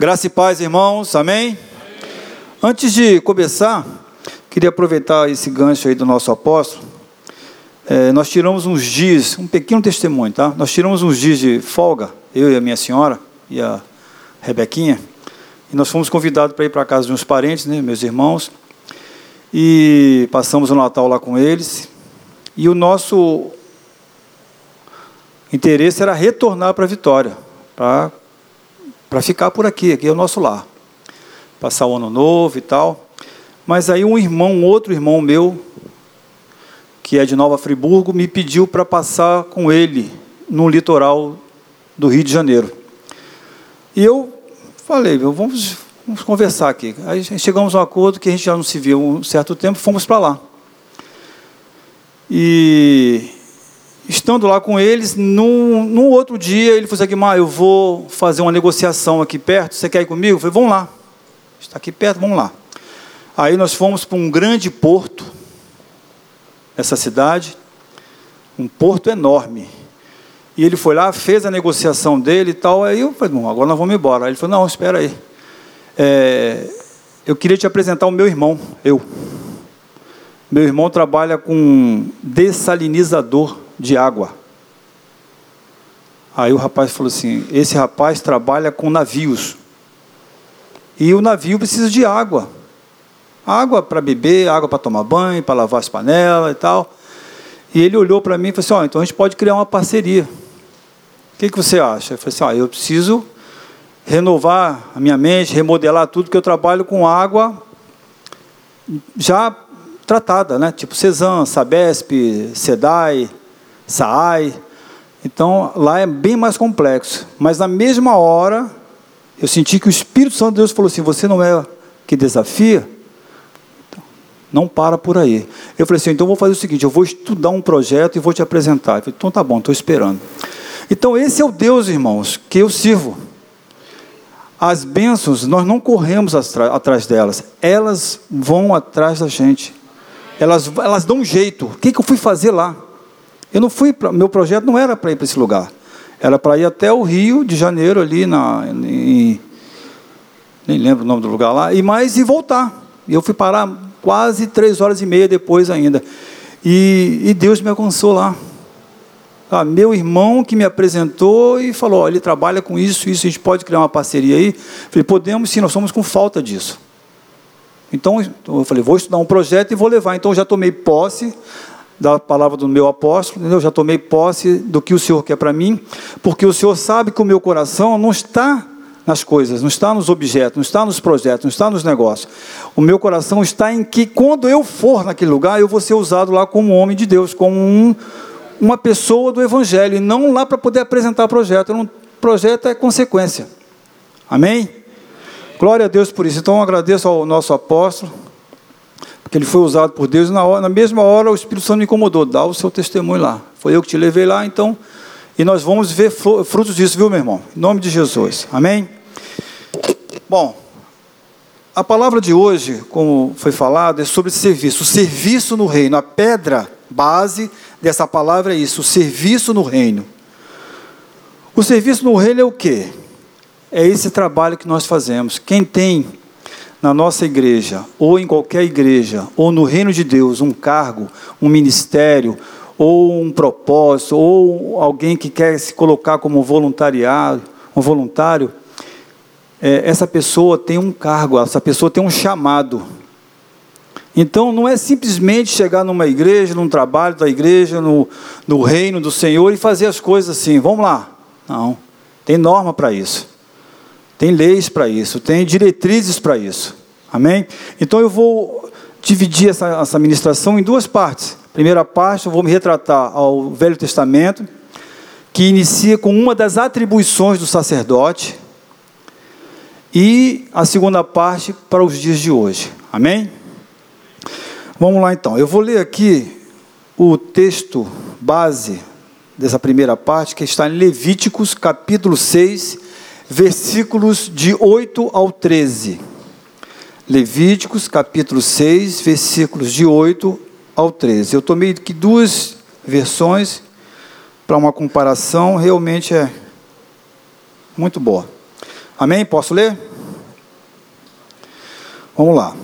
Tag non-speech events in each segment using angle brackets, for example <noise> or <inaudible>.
Graça e paz, irmãos, amém? Antes de começar, queria aproveitar esse gancho aí do nosso apóstolo. É, nós tiramos uns dias, um pequeno testemunho, tá? Nós tiramos uns dias de folga, eu e a minha senhora e a Rebequinha, e nós fomos convidados para ir para a casa de uns parentes, né, meus irmãos, e passamos o Natal lá com eles. E o nosso interesse era retornar para Vitória, para para ficar por aqui, aqui é o nosso lar. Passar o ano novo e tal. Mas aí um irmão, um outro irmão meu, que é de Nova Friburgo, me pediu para passar com ele no litoral do Rio de Janeiro. E eu falei, vamos, vamos conversar aqui. Aí chegamos a um acordo que a gente já não se viu um certo tempo, fomos para lá. E Estando lá com eles, num, num outro dia, ele falou assim, Guimar, eu vou fazer uma negociação aqui perto, você quer ir comigo? Eu falei, vamos lá. Está aqui perto, vamos lá. Aí nós fomos para um grande porto, essa cidade, um porto enorme. E ele foi lá, fez a negociação dele e tal. Aí eu falei, bom, agora nós vamos embora. Aí ele falou, não, espera aí. É, eu queria te apresentar o meu irmão, eu. Meu irmão trabalha com dessalinizador de água. Aí o rapaz falou assim: esse rapaz trabalha com navios. E o navio precisa de água. Água para beber, água para tomar banho, para lavar as panelas e tal. E ele olhou para mim e falou assim: oh, então a gente pode criar uma parceria. O que, que você acha? Eu falei assim: oh, eu preciso renovar a minha mente, remodelar tudo, porque eu trabalho com água já tratada, né? tipo Cezan, Sabesp, Sedai, SAAI. Então, lá é bem mais complexo. Mas na mesma hora, eu senti que o Espírito Santo de Deus falou assim: Você não é que desafia? Então, não para por aí. Eu falei assim: Então vou fazer o seguinte: eu vou estudar um projeto e vou te apresentar. Eu falei: Então tá bom, estou esperando. Então, esse é o Deus, irmãos, que eu sirvo. As bênçãos, nós não corremos atrás delas, elas vão atrás da gente. Elas, elas dão um jeito. O que, que eu fui fazer lá? Eu não fui, pra, meu projeto não era para ir para esse lugar. Era para ir até o Rio de Janeiro, ali na. Em, nem lembro o nome do lugar lá, e mais e voltar. Eu fui parar quase três horas e meia depois ainda. E, e Deus me alcançou lá. Ah, meu irmão que me apresentou e falou: ele trabalha com isso, isso, a gente pode criar uma parceria aí. Falei: podemos sim, nós somos com falta disso. Então eu falei: vou estudar um projeto e vou levar. Então eu já tomei posse da palavra do meu apóstolo, eu já tomei posse do que o Senhor quer para mim, porque o Senhor sabe que o meu coração não está nas coisas, não está nos objetos, não está nos projetos, não está nos negócios. O meu coração está em que quando eu for naquele lugar, eu vou ser usado lá como homem de Deus, como um, uma pessoa do Evangelho, e não lá para poder apresentar projeto. Um projeto é consequência. Amém? Glória a Deus por isso. Então eu agradeço ao nosso apóstolo que ele foi usado por Deus, e na, hora, na mesma hora o Espírito Santo me incomodou, dá o seu testemunho lá. Foi eu que te levei lá, então, e nós vamos ver frutos disso, viu, meu irmão? Em nome de Jesus. Amém? Bom, a palavra de hoje, como foi falado, é sobre serviço. O serviço no reino. A pedra base dessa palavra é isso: o serviço no reino. O serviço no reino é o quê? É esse trabalho que nós fazemos. Quem tem na nossa igreja, ou em qualquer igreja, ou no reino de Deus, um cargo, um ministério, ou um propósito, ou alguém que quer se colocar como voluntariado, um voluntário, é, essa pessoa tem um cargo, essa pessoa tem um chamado. Então não é simplesmente chegar numa igreja, num trabalho da igreja, no, no reino do Senhor e fazer as coisas assim, vamos lá. Não, tem norma para isso. Tem leis para isso, tem diretrizes para isso. Amém? Então eu vou dividir essa, essa ministração em duas partes. Primeira parte, eu vou me retratar ao Velho Testamento, que inicia com uma das atribuições do sacerdote, e a segunda parte para os dias de hoje. Amém? Vamos lá então. Eu vou ler aqui o texto base dessa primeira parte, que está em Levíticos, capítulo 6, versículos de 8 ao 13. Levíticos, capítulo 6, versículos de 8 ao 13. Eu tomei aqui duas versões para uma comparação, realmente é muito boa. Amém? Posso ler? Vamos lá.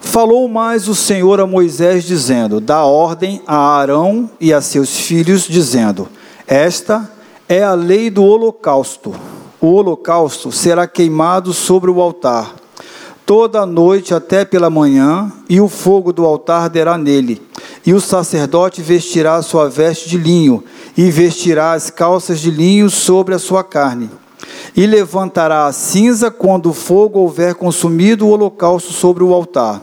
Falou mais o Senhor a Moisés, dizendo: Dá ordem a Arão e a seus filhos, dizendo: Esta é a lei do holocausto. O holocausto será queimado sobre o altar, toda a noite até pela manhã, e o fogo do altar arderá nele. E o sacerdote vestirá sua veste de linho, e vestirá as calças de linho sobre a sua carne e levantará a cinza quando o fogo houver consumido o holocausto sobre o altar,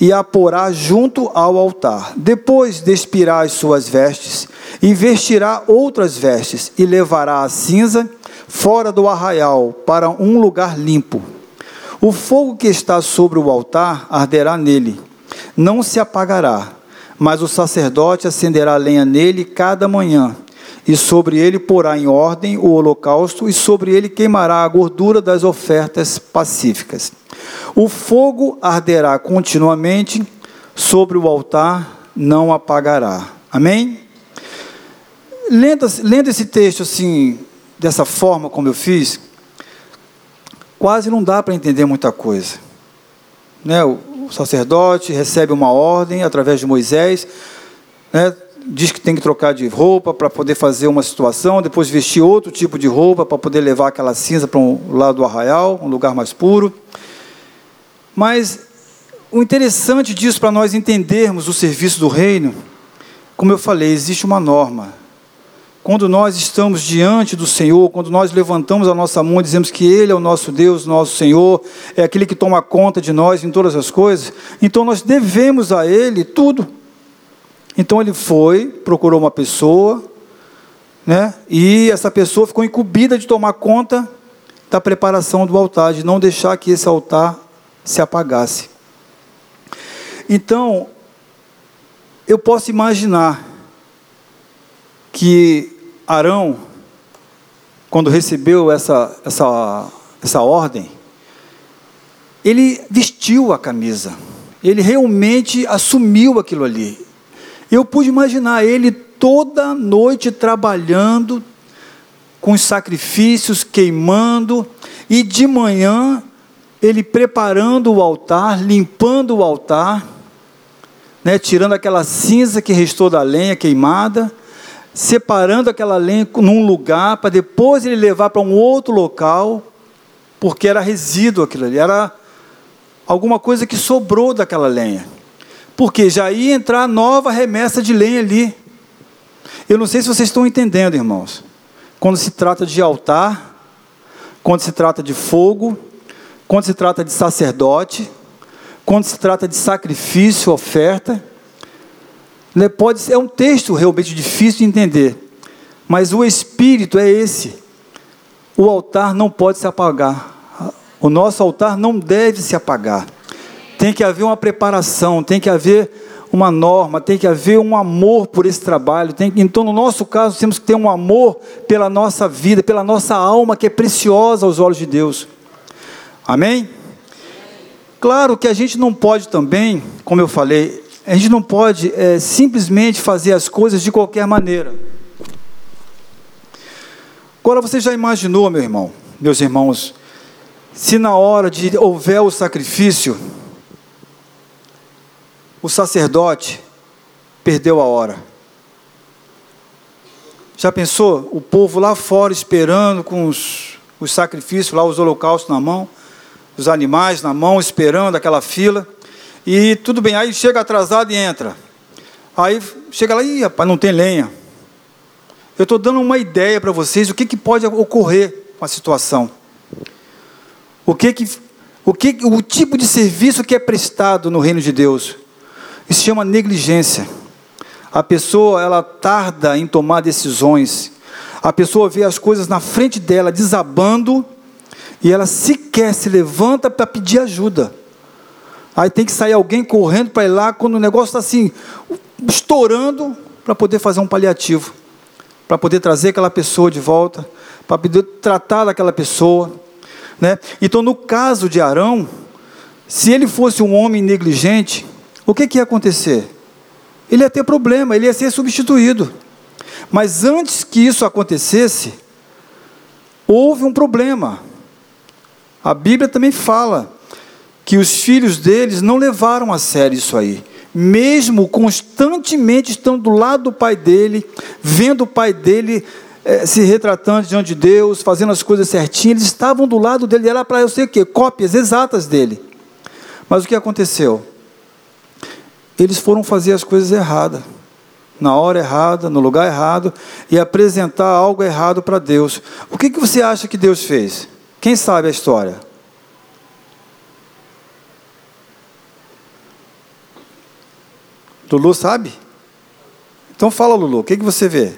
e a porá junto ao altar. Depois despirá as suas vestes, e vestirá outras vestes, e levará a cinza fora do arraial, para um lugar limpo. O fogo que está sobre o altar arderá nele, não se apagará, mas o sacerdote acenderá lenha nele cada manhã e sobre ele porá em ordem o holocausto, e sobre ele queimará a gordura das ofertas pacíficas. O fogo arderá continuamente sobre o altar, não apagará. Amém? Lendo, lendo esse texto assim, dessa forma como eu fiz, quase não dá para entender muita coisa. Né? O sacerdote recebe uma ordem através de Moisés, né? diz que tem que trocar de roupa para poder fazer uma situação, depois vestir outro tipo de roupa para poder levar aquela cinza para um lado do arraial, um lugar mais puro. Mas o interessante disso para nós entendermos o serviço do reino, como eu falei, existe uma norma. Quando nós estamos diante do Senhor, quando nós levantamos a nossa mão e dizemos que Ele é o nosso Deus, nosso Senhor, é aquele que toma conta de nós em todas as coisas, então nós devemos a Ele tudo. Então ele foi, procurou uma pessoa, né? E essa pessoa ficou incumbida de tomar conta da preparação do altar, de não deixar que esse altar se apagasse. Então, eu posso imaginar que Arão, quando recebeu essa, essa, essa ordem, ele vestiu a camisa, ele realmente assumiu aquilo ali. Eu pude imaginar ele toda noite trabalhando, com os sacrifícios, queimando, e de manhã ele preparando o altar, limpando o altar, né, tirando aquela cinza que restou da lenha queimada, separando aquela lenha num lugar para depois ele levar para um outro local, porque era resíduo aquilo ali, era alguma coisa que sobrou daquela lenha porque já ia entrar nova remessa de lenha ali. Eu não sei se vocês estão entendendo, irmãos. Quando se trata de altar, quando se trata de fogo, quando se trata de sacerdote, quando se trata de sacrifício, oferta, né, pode é um texto realmente difícil de entender, mas o espírito é esse. O altar não pode se apagar. O nosso altar não deve se apagar. Tem que haver uma preparação, tem que haver uma norma, tem que haver um amor por esse trabalho. Tem, então, no nosso caso, temos que ter um amor pela nossa vida, pela nossa alma, que é preciosa aos olhos de Deus. Amém? Claro que a gente não pode também, como eu falei, a gente não pode é, simplesmente fazer as coisas de qualquer maneira. Agora, você já imaginou, meu irmão, meus irmãos, se na hora de houver o sacrifício, o sacerdote perdeu a hora. Já pensou? O povo lá fora esperando com os, os sacrifícios, lá os holocaustos na mão, os animais na mão, esperando aquela fila. E tudo bem, aí chega atrasado e entra. Aí chega lá, e rapaz, não tem lenha. Eu estou dando uma ideia para vocês o que, que pode ocorrer com a situação. O que que, o que o tipo de serviço que é prestado no reino de Deus. Isso chama negligência. A pessoa, ela tarda em tomar decisões. A pessoa vê as coisas na frente dela desabando e ela sequer se levanta para pedir ajuda. Aí tem que sair alguém correndo para ir lá quando o negócio está assim, estourando, para poder fazer um paliativo, para poder trazer aquela pessoa de volta, para poder tratar daquela pessoa. Né? Então, no caso de Arão, se ele fosse um homem negligente, o que, que ia acontecer? Ele ia ter problema, ele ia ser substituído. Mas antes que isso acontecesse, houve um problema. A Bíblia também fala que os filhos deles não levaram a sério isso aí. Mesmo constantemente estando do lado do pai dele, vendo o pai dele é, se retratando diante de Deus, fazendo as coisas certinhas, eles estavam do lado dele, era para eu sei o quê? Cópias exatas dele. Mas o que aconteceu? Eles foram fazer as coisas erradas, na hora errada, no lugar errado, e apresentar algo errado para Deus. O que, que você acha que Deus fez? Quem sabe a história? Lulu sabe? Então fala, Lulu, o que, que você vê?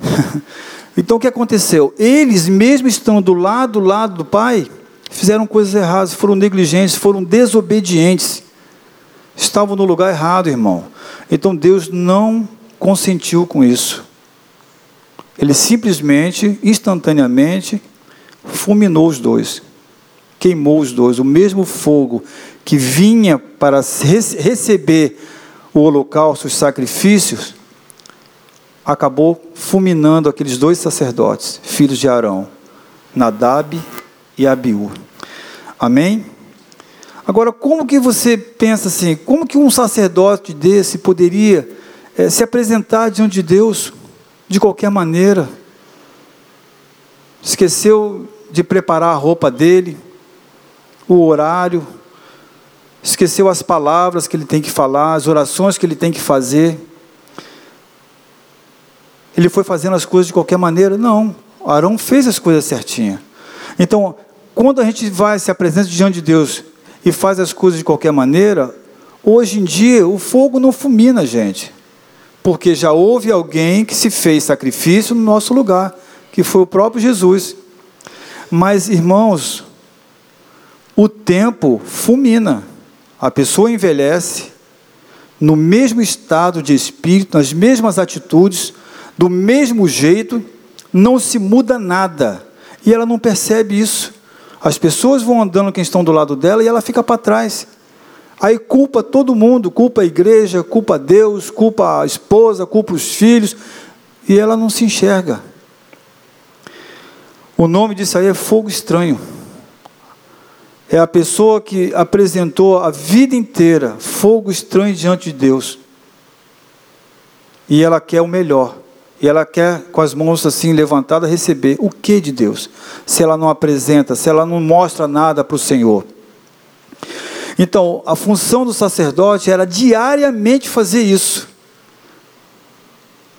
<laughs> então o que aconteceu? Eles, mesmo estando do lado, do lado do pai, fizeram coisas erradas, foram negligentes, foram desobedientes. Estavam no lugar errado, irmão. Então Deus não consentiu com isso. Ele simplesmente, instantaneamente, fulminou os dois. Queimou os dois. O mesmo fogo que vinha para receber o holocausto, os sacrifícios, acabou fulminando aqueles dois sacerdotes, filhos de Arão, Nadab e Abiú. Amém? Agora, como que você pensa assim? Como que um sacerdote desse poderia é, se apresentar diante de Deus de qualquer maneira? Esqueceu de preparar a roupa dele, o horário, esqueceu as palavras que ele tem que falar, as orações que ele tem que fazer. Ele foi fazendo as coisas de qualquer maneira? Não. Arão fez as coisas certinhas. Então, quando a gente vai se apresenta diante de Deus e faz as coisas de qualquer maneira, hoje em dia o fogo não fulmina, gente. Porque já houve alguém que se fez sacrifício no nosso lugar, que foi o próprio Jesus. Mas, irmãos, o tempo fulmina. A pessoa envelhece no mesmo estado de espírito, nas mesmas atitudes, do mesmo jeito, não se muda nada. E ela não percebe isso. As pessoas vão andando quem estão do lado dela e ela fica para trás. Aí culpa todo mundo, culpa a igreja, culpa Deus, culpa a esposa, culpa os filhos, e ela não se enxerga. O nome disso aí é fogo estranho é a pessoa que apresentou a vida inteira fogo estranho diante de Deus. E ela quer o melhor. E ela quer, com as mãos assim levantadas, receber o que de Deus? Se ela não apresenta, se ela não mostra nada para o Senhor. Então, a função do sacerdote era diariamente fazer isso.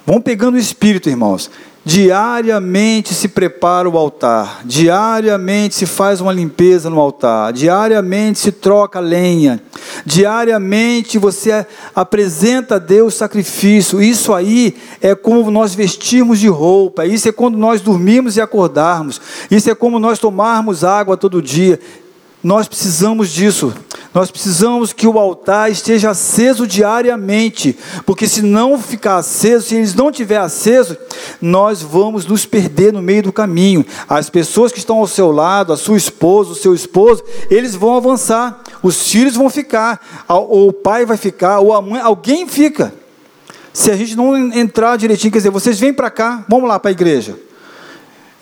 Vão pegando o espírito, irmãos. Diariamente se prepara o altar, diariamente se faz uma limpeza no altar, diariamente se troca lenha, diariamente você apresenta a Deus sacrifício. Isso aí é como nós vestirmos de roupa, isso é quando nós dormirmos e acordarmos, isso é como nós tomarmos água todo dia. Nós precisamos disso. Nós precisamos que o altar esteja aceso diariamente, porque se não ficar aceso, se eles não tiver aceso, nós vamos nos perder no meio do caminho. As pessoas que estão ao seu lado, a sua esposa, o seu esposo, eles vão avançar. Os filhos vão ficar, ou o pai vai ficar, ou a mãe, alguém fica. Se a gente não entrar direitinho, quer dizer, vocês vêm para cá, vamos lá para a igreja.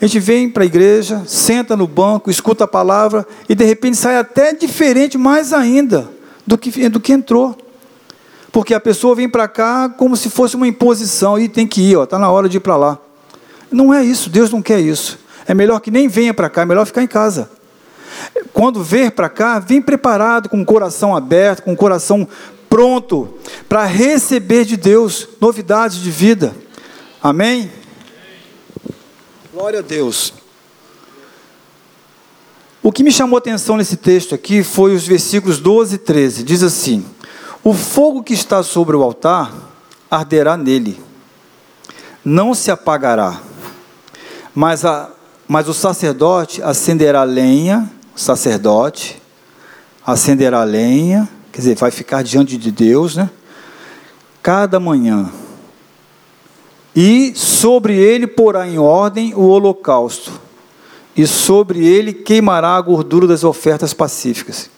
A gente vem para a igreja, senta no banco, escuta a palavra e de repente sai até diferente mais ainda do que, do que entrou. Porque a pessoa vem para cá como se fosse uma imposição e tem que ir, está na hora de ir para lá. Não é isso, Deus não quer isso. É melhor que nem venha para cá, é melhor ficar em casa. Quando vir para cá, vem preparado, com o coração aberto, com o coração pronto para receber de Deus novidades de vida. Amém? Glória a Deus. O que me chamou a atenção nesse texto aqui foi os versículos 12 e 13. Diz assim: O fogo que está sobre o altar arderá nele, não se apagará, mas, a, mas o sacerdote acenderá lenha, sacerdote acenderá lenha, quer dizer, vai ficar diante de Deus, né? Cada manhã e sobre ele porá em ordem o holocausto, e sobre ele queimará a gordura das ofertas pacíficas.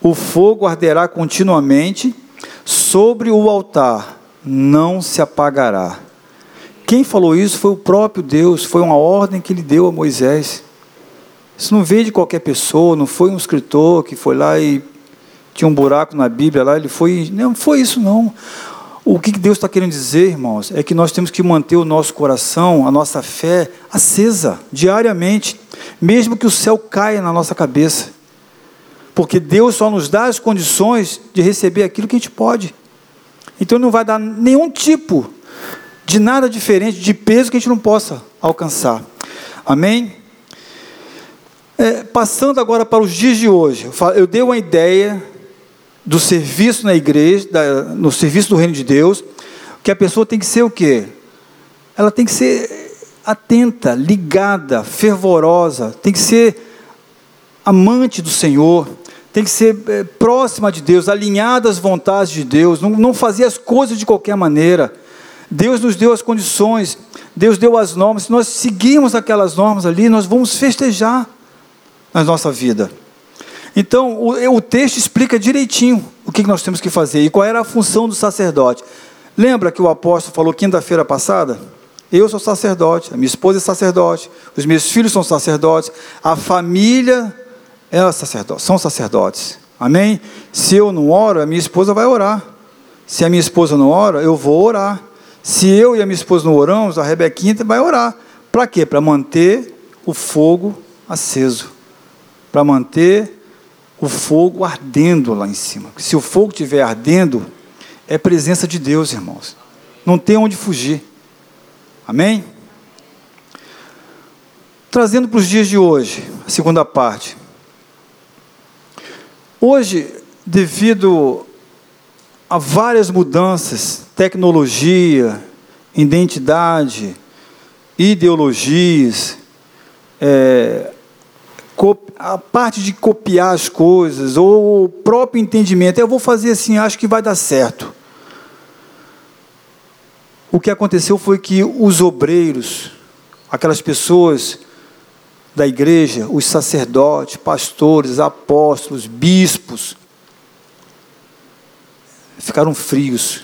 O fogo arderá continuamente sobre o altar, não se apagará. Quem falou isso foi o próprio Deus, foi uma ordem que ele deu a Moisés. Isso não veio de qualquer pessoa, não foi um escritor que foi lá e tinha um buraco na Bíblia lá, ele foi. Não foi isso, não. O que Deus está querendo dizer, irmãos, é que nós temos que manter o nosso coração, a nossa fé acesa diariamente, mesmo que o céu caia na nossa cabeça. Porque Deus só nos dá as condições de receber aquilo que a gente pode. Então não vai dar nenhum tipo de nada diferente, de peso que a gente não possa alcançar. Amém? É, passando agora para os dias de hoje, eu dei uma ideia do serviço na igreja, da, no serviço do reino de Deus, que a pessoa tem que ser o quê? Ela tem que ser atenta, ligada, fervorosa, tem que ser amante do Senhor, tem que ser é, próxima de Deus, alinhada às vontades de Deus, não, não fazer as coisas de qualquer maneira. Deus nos deu as condições, Deus deu as normas. Se nós seguirmos aquelas normas ali, nós vamos festejar na nossa vida. Então, o, o texto explica direitinho o que nós temos que fazer e qual era a função do sacerdote. Lembra que o apóstolo falou quinta-feira passada? Eu sou sacerdote, a minha esposa é sacerdote, os meus filhos são sacerdotes, a família é sacerdote, são sacerdotes. Amém? Se eu não oro, a minha esposa vai orar. Se a minha esposa não ora, eu vou orar. Se eu e a minha esposa não oramos, a Rebequinha vai orar. Para quê? Para manter o fogo aceso. Para manter o fogo ardendo lá em cima. Se o fogo estiver ardendo, é presença de Deus, irmãos. Não tem onde fugir. Amém? Trazendo para os dias de hoje, a segunda parte. Hoje, devido a várias mudanças, tecnologia, identidade, ideologias, é, a parte de copiar as coisas, ou o próprio entendimento, eu vou fazer assim, acho que vai dar certo. O que aconteceu foi que os obreiros, aquelas pessoas da igreja, os sacerdotes, pastores, apóstolos, bispos, ficaram frios,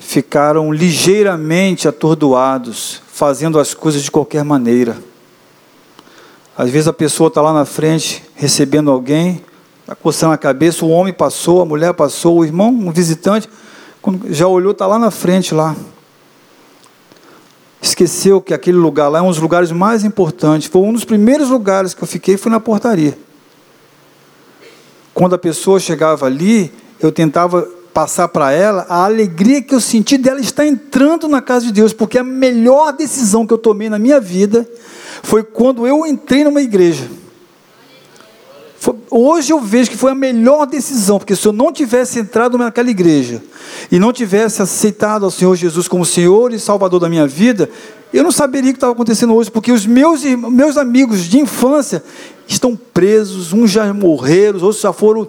ficaram ligeiramente atordoados, fazendo as coisas de qualquer maneira. Às vezes a pessoa está lá na frente recebendo alguém, está coçando a cabeça, o homem passou, a mulher passou, o irmão, um visitante, já olhou, está lá na frente lá esqueceu que aquele lugar lá é um dos lugares mais importantes. Foi um dos primeiros lugares que eu fiquei, foi na portaria. Quando a pessoa chegava ali, eu tentava passar para ela a alegria que eu senti dela estar entrando na casa de Deus, porque a melhor decisão que eu tomei na minha vida foi quando eu entrei numa igreja. Hoje eu vejo que foi a melhor decisão, porque se eu não tivesse entrado naquela igreja e não tivesse aceitado ao Senhor Jesus como Senhor e Salvador da minha vida, eu não saberia o que estava acontecendo hoje, porque os meus, meus amigos de infância estão presos, uns já morreram, outros já foram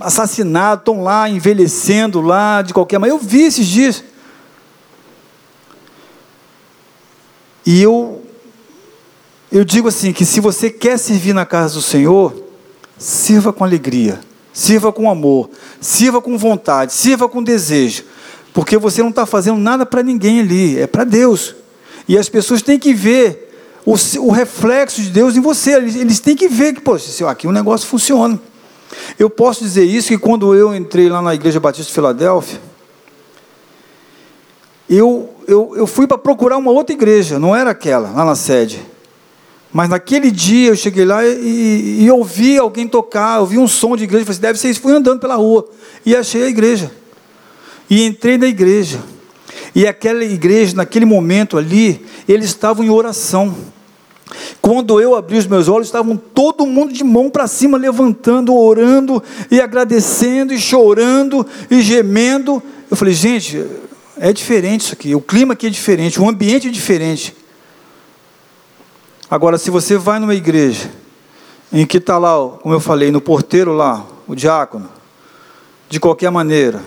assassinados, estão lá envelhecendo lá de qualquer maneira. Eu vi esses dias. E eu, eu digo assim: que se você quer servir na casa do Senhor, Sirva com alegria, sirva com amor, sirva com vontade, sirva com desejo, porque você não está fazendo nada para ninguém ali, é para Deus. E as pessoas têm que ver o, o, reflexo de Deus em você, eles, eles têm que ver que, pô, aqui o negócio funciona. Eu posso dizer isso que quando eu entrei lá na Igreja Batista de Filadélfia, eu, eu, eu fui para procurar uma outra igreja, não era aquela, lá na sede. Mas naquele dia eu cheguei lá e, e ouvi alguém tocar, ouvi um som de igreja, falei assim, deve ser isso, fui andando pela rua e achei a igreja. E entrei na igreja. E aquela igreja, naquele momento ali, eles estavam em oração. Quando eu abri os meus olhos, estavam todo mundo de mão para cima, levantando, orando e agradecendo e chorando e gemendo. Eu falei, gente, é diferente isso aqui, o clima aqui é diferente, o ambiente é diferente. Agora, se você vai numa igreja em que está lá, como eu falei, no porteiro lá, o diácono, de qualquer maneira,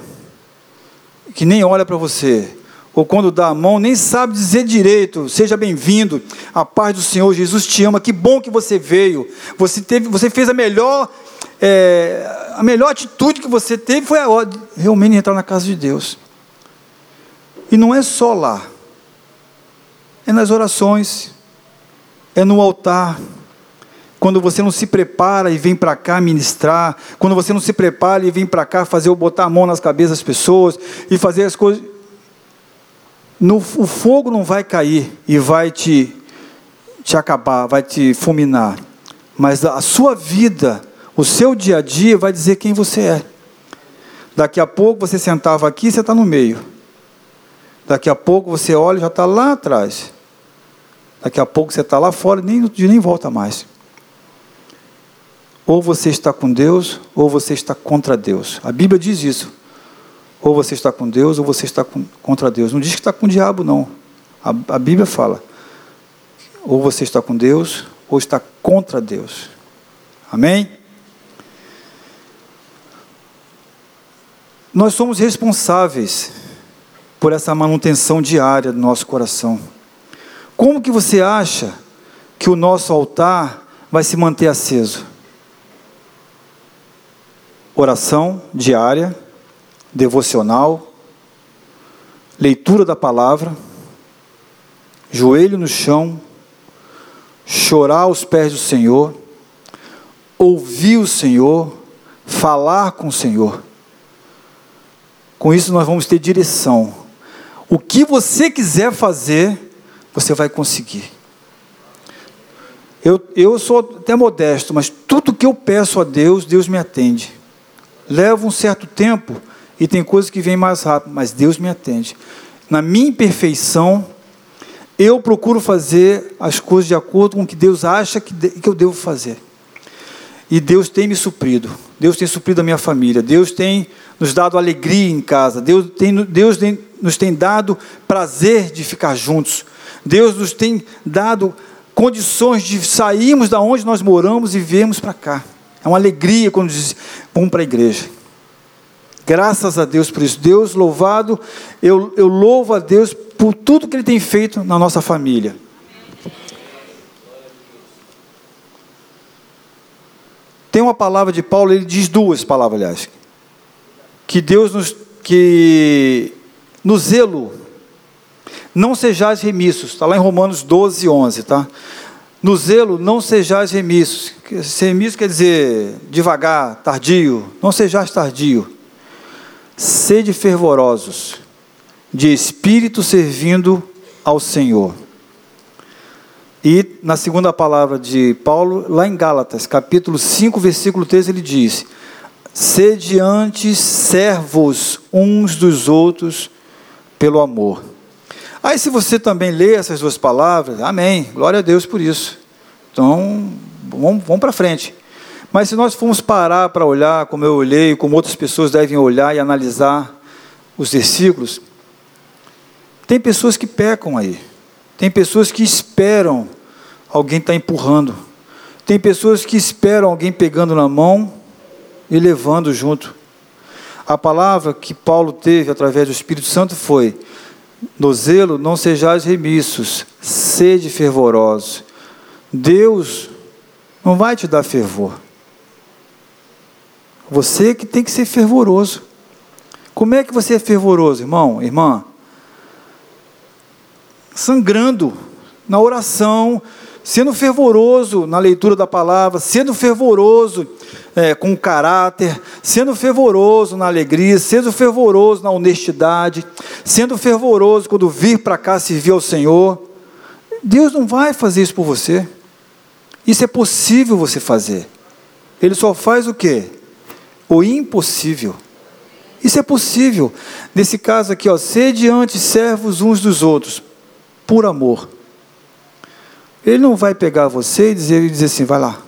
que nem olha para você, ou quando dá a mão, nem sabe dizer direito, seja bem-vindo, a paz do Senhor, Jesus te ama, que bom que você veio, você, teve, você fez a melhor, é, a melhor atitude que você teve foi a hora de realmente entrar na casa de Deus. E não é só lá, é nas orações, é no altar, quando você não se prepara e vem para cá ministrar, quando você não se prepara e vem para cá fazer ou botar a mão nas cabeças das pessoas e fazer as coisas. No, o fogo não vai cair e vai te, te acabar, vai te fulminar. Mas a sua vida, o seu dia a dia vai dizer quem você é. Daqui a pouco você sentava aqui, você está no meio. Daqui a pouco você olha e já está lá atrás. Daqui a pouco você está lá fora e nem, nem volta mais. Ou você está com Deus, ou você está contra Deus. A Bíblia diz isso. Ou você está com Deus, ou você está com, contra Deus. Não diz que está com o diabo, não. A, a Bíblia fala. Ou você está com Deus, ou está contra Deus. Amém? Nós somos responsáveis por essa manutenção diária do nosso coração. Como que você acha que o nosso altar vai se manter aceso? Oração diária, devocional, leitura da palavra, joelho no chão, chorar aos pés do Senhor, ouvir o Senhor, falar com o Senhor. Com isso nós vamos ter direção. O que você quiser fazer, você vai conseguir. Eu, eu sou até modesto, mas tudo que eu peço a Deus, Deus me atende. Leva um certo tempo e tem coisas que vêm mais rápido, mas Deus me atende. Na minha imperfeição, eu procuro fazer as coisas de acordo com o que Deus acha que, que eu devo fazer. E Deus tem me suprido. Deus tem suprido a minha família. Deus tem nos dado alegria em casa. Deus, tem, Deus tem, nos tem dado prazer de ficar juntos. Deus nos tem dado condições de sairmos da onde nós moramos e virmos para cá. É uma alegria quando diz, vamos para a igreja. Graças a Deus por isso. Deus louvado, eu, eu louvo a Deus por tudo que Ele tem feito na nossa família. Tem uma palavra de Paulo, ele diz duas palavras, aliás. Que Deus nos, que no zelo, não sejais remissos, está lá em Romanos 12, 11, tá? No zelo, não sejais remissos. Remisso quer dizer devagar, tardio. Não sejais tardio. Sede fervorosos, de espírito servindo ao Senhor. E na segunda palavra de Paulo, lá em Gálatas, capítulo 5, versículo 13, ele diz: Sede antes servos uns dos outros pelo amor. Aí, se você também lê essas duas palavras, amém, glória a Deus por isso. Então, vamos, vamos para frente. Mas se nós formos parar para olhar, como eu olhei, como outras pessoas devem olhar e analisar os versículos, tem pessoas que pecam aí. Tem pessoas que esperam alguém estar tá empurrando. Tem pessoas que esperam alguém pegando na mão e levando junto. A palavra que Paulo teve através do Espírito Santo foi: no zelo não sejais remissos, sede fervorosos. Deus não vai te dar fervor. Você que tem que ser fervoroso. Como é que você é fervoroso, irmão, irmã? sangrando na oração, sendo fervoroso na leitura da palavra, sendo fervoroso é, com caráter, sendo fervoroso na alegria, sendo fervoroso na honestidade, sendo fervoroso quando vir para cá servir ao Senhor. Deus não vai fazer isso por você. Isso é possível você fazer. Ele só faz o quê? O impossível. Isso é possível. Nesse caso aqui, ó, sede antes servos uns dos outros por amor. Ele não vai pegar você e dizer, dizer assim, vai lá,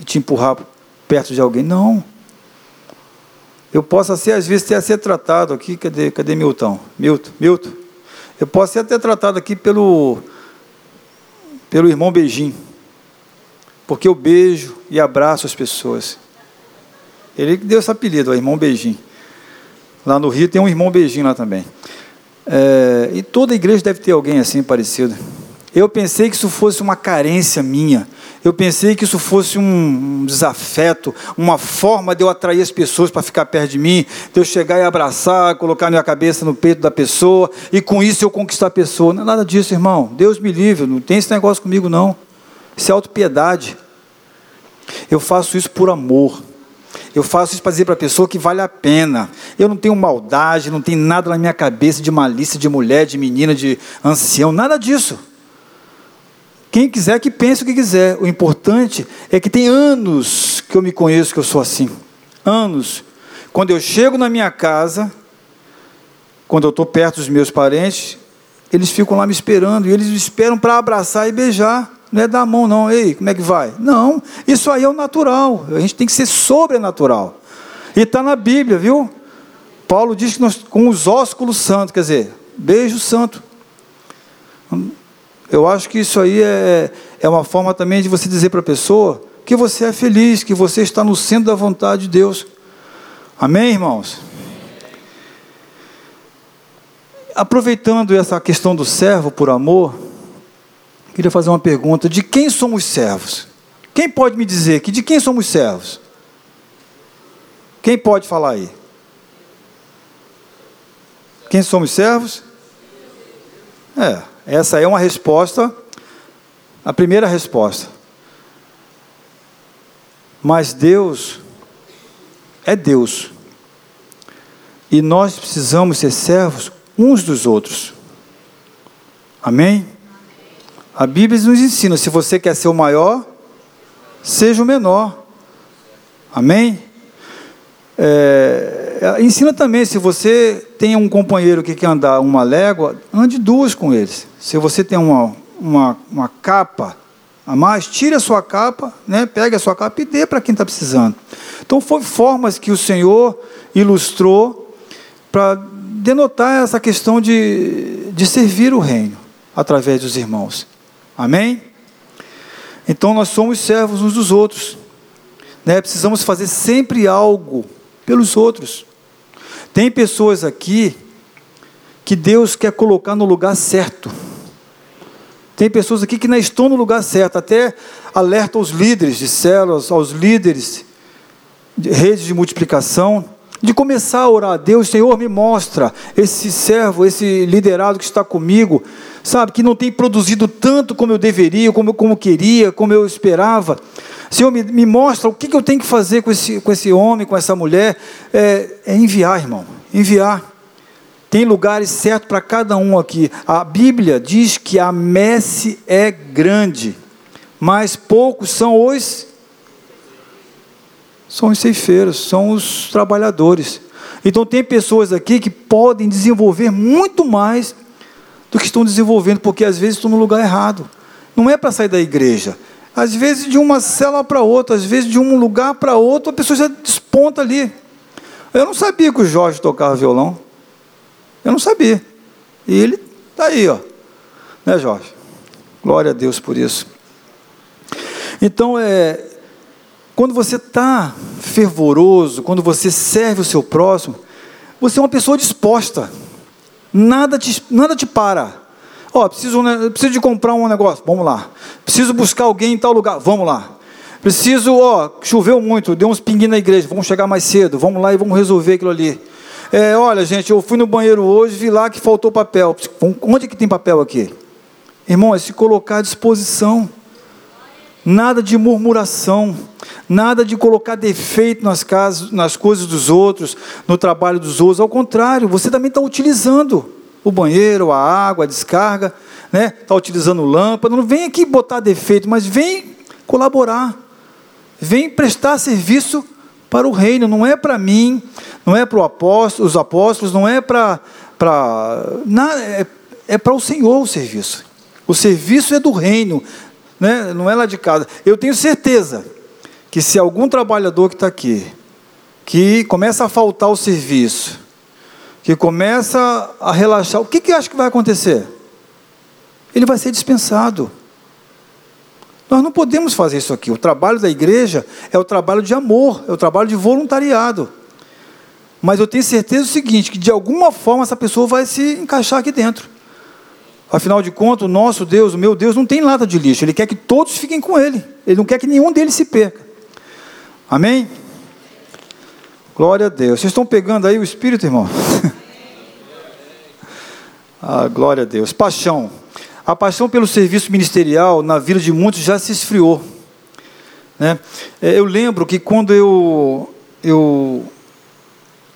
e te empurrar perto de alguém. Não. Eu posso ser, às vezes, ter ser tratado aqui, cadê, cadê Milton? Milton, Milton. Eu posso ser até tratado aqui pelo, pelo irmão Beijinho. Porque eu beijo e abraço as pessoas. Ele deu esse apelido, o irmão Beijinho. Lá no Rio tem um irmão Beijinho lá também. É, e toda igreja deve ter alguém assim parecido. Eu pensei que isso fosse uma carência minha. Eu pensei que isso fosse um desafeto, uma forma de eu atrair as pessoas para ficar perto de mim, de eu chegar e abraçar, colocar minha cabeça no peito da pessoa e com isso eu conquistar a pessoa. Não é nada disso, irmão. Deus me livre, não tem esse negócio comigo não. Isso é autopiedade. Eu faço isso por amor. Eu faço isso para dizer para a pessoa que vale a pena. Eu não tenho maldade, não tem nada na minha cabeça de malícia de mulher, de menina, de ancião, nada disso. Quem quiser que pense o que quiser. O importante é que tem anos que eu me conheço que eu sou assim. Anos. Quando eu chego na minha casa, quando eu estou perto dos meus parentes, eles ficam lá me esperando, e eles me esperam para abraçar e beijar. Não é dar a mão, não. Ei, como é que vai? Não, isso aí é o natural. A gente tem que ser sobrenatural. E está na Bíblia, viu? Paulo diz que nós, com os ósculos santos, quer dizer, beijo santo. Eu acho que isso aí é, é uma forma também de você dizer para a pessoa que você é feliz, que você está no centro da vontade de Deus. Amém, irmãos? Aproveitando essa questão do servo por amor, queria fazer uma pergunta: de quem somos servos? Quem pode me dizer que de quem somos servos? Quem pode falar aí? Quem somos servos? É, essa é uma resposta, a primeira resposta. Mas Deus é Deus. E nós precisamos ser servos uns dos outros. Amém? A Bíblia nos ensina: se você quer ser o maior, seja o menor. Amém? É, ensina também: se você tem um companheiro que quer andar uma légua, ande duas com eles. Se você tem uma, uma, uma capa a mais, tire a sua capa, né, pegue a sua capa e dê para quem está precisando. Então, foi formas que o Senhor ilustrou para denotar essa questão de, de servir o reino através dos irmãos. Amém? Então nós somos servos uns dos outros. Né? Precisamos fazer sempre algo pelos outros. Tem pessoas aqui que Deus quer colocar no lugar certo. Tem pessoas aqui que não estão no lugar certo, até alerta aos líderes de células, aos líderes de redes de multiplicação, de começar a orar a Deus, Senhor, me mostra esse servo, esse liderado que está comigo, sabe, que não tem produzido tanto como eu deveria, como, como queria, como eu esperava. Senhor, me, me mostra o que, que eu tenho que fazer com esse, com esse homem, com essa mulher. É, é enviar, irmão, enviar. Tem lugares certos para cada um aqui. A Bíblia diz que a messe é grande, mas poucos são os são os ceifeiros, são os trabalhadores. Então tem pessoas aqui que podem desenvolver muito mais do que estão desenvolvendo, porque às vezes estão no lugar errado. Não é para sair da igreja. Às vezes de uma cela para outra, às vezes de um lugar para outro, a pessoa já desponta ali. Eu não sabia que o Jorge tocava violão. Eu não sabia. E ele está aí, ó. Né, Jorge? Glória a Deus por isso. Então, é, quando você está fervoroso, quando você serve o seu próximo, você é uma pessoa disposta. Nada te, nada te para. Ó, oh, preciso, preciso de comprar um negócio, vamos lá. Preciso buscar alguém em tal lugar, vamos lá. Preciso, ó, oh, choveu muito, deu uns pinguinhos na igreja, vamos chegar mais cedo, vamos lá e vamos resolver aquilo ali. É, olha, gente, eu fui no banheiro hoje, vi lá que faltou papel. Onde é que tem papel aqui? Irmão, é se colocar à disposição. Nada de murmuração, nada de colocar defeito nas, casas, nas coisas dos outros, no trabalho dos outros. Ao contrário, você também está utilizando o banheiro, a água, a descarga, né? Está utilizando lâmpada. Não vem aqui botar defeito, mas vem colaborar, vem prestar serviço para o reino. Não é para mim, não é para apóstolo, os apóstolos, não é para é, é para o Senhor o serviço. O serviço é do reino, né? não é lá de casa. Eu tenho certeza que se algum trabalhador que está aqui, que começa a faltar o serviço, que começa a relaxar, o que, que acha que vai acontecer? Ele vai ser dispensado. Nós não podemos fazer isso aqui. O trabalho da igreja é o trabalho de amor, é o trabalho de voluntariado. Mas eu tenho certeza do seguinte, que de alguma forma essa pessoa vai se encaixar aqui dentro. Afinal de contas, o nosso Deus, o meu Deus, não tem nada de lixo. Ele quer que todos fiquem com Ele. Ele não quer que nenhum deles se perca. Amém? Glória a Deus. Vocês estão pegando aí o Espírito, irmão? <laughs> ah, glória a Deus. Paixão. A paixão pelo serviço ministerial na vida de muitos já se esfriou. Né? É, eu lembro que quando eu, eu